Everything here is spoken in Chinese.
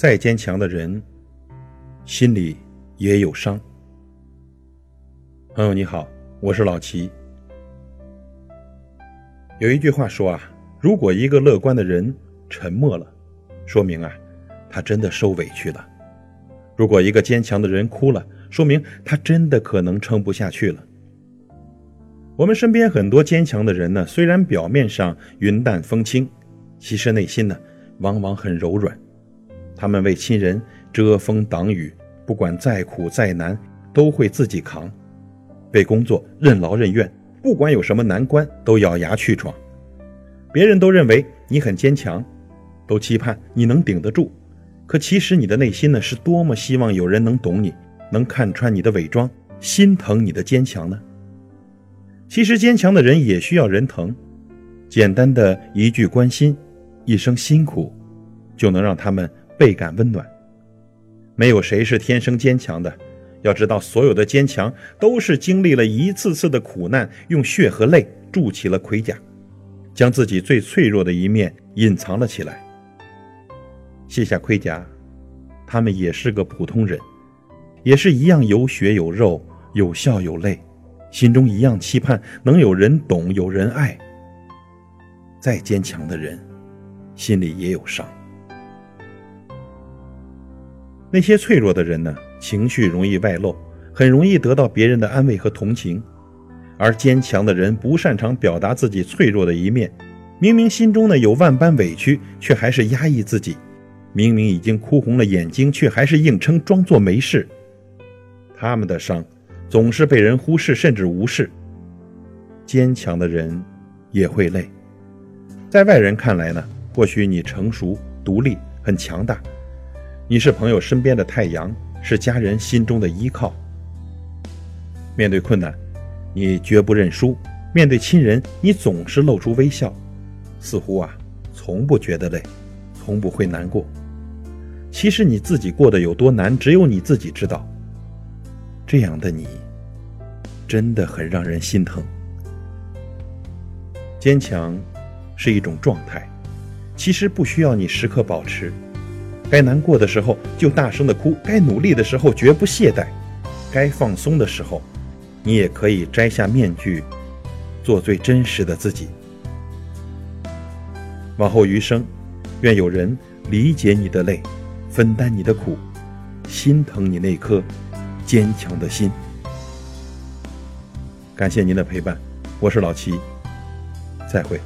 再坚强的人，心里也有伤。朋友你好，我是老齐。有一句话说啊，如果一个乐观的人沉默了，说明啊，他真的受委屈了；如果一个坚强的人哭了，说明他真的可能撑不下去了。我们身边很多坚强的人呢，虽然表面上云淡风轻，其实内心呢，往往很柔软。他们为亲人遮风挡雨，不管再苦再难都会自己扛；为工作任劳任怨，不管有什么难关都咬牙去闯。别人都认为你很坚强，都期盼你能顶得住。可其实你的内心呢，是多么希望有人能懂你，能看穿你的伪装，心疼你的坚强呢？其实坚强的人也需要人疼，简单的一句关心，一声辛苦，就能让他们。倍感温暖。没有谁是天生坚强的，要知道，所有的坚强都是经历了一次次的苦难，用血和泪筑起了盔甲，将自己最脆弱的一面隐藏了起来。卸下盔甲，他们也是个普通人，也是一样有血有肉，有笑有泪，心中一样期盼能有人懂，有人爱。再坚强的人，心里也有伤。那些脆弱的人呢，情绪容易外露，很容易得到别人的安慰和同情；而坚强的人不擅长表达自己脆弱的一面，明明心中呢有万般委屈，却还是压抑自己；明明已经哭红了眼睛，却还是硬撑装作没事。他们的伤总是被人忽视甚至无视。坚强的人也会累，在外人看来呢，或许你成熟、独立、很强大。你是朋友身边的太阳，是家人心中的依靠。面对困难，你绝不认输；面对亲人，你总是露出微笑，似乎啊，从不觉得累，从不会难过。其实你自己过得有多难，只有你自己知道。这样的你，真的很让人心疼。坚强是一种状态，其实不需要你时刻保持。该难过的时候就大声的哭，该努力的时候绝不懈怠，该放松的时候，你也可以摘下面具，做最真实的自己。往后余生，愿有人理解你的累，分担你的苦，心疼你那颗坚强的心。感谢您的陪伴，我是老齐，再会。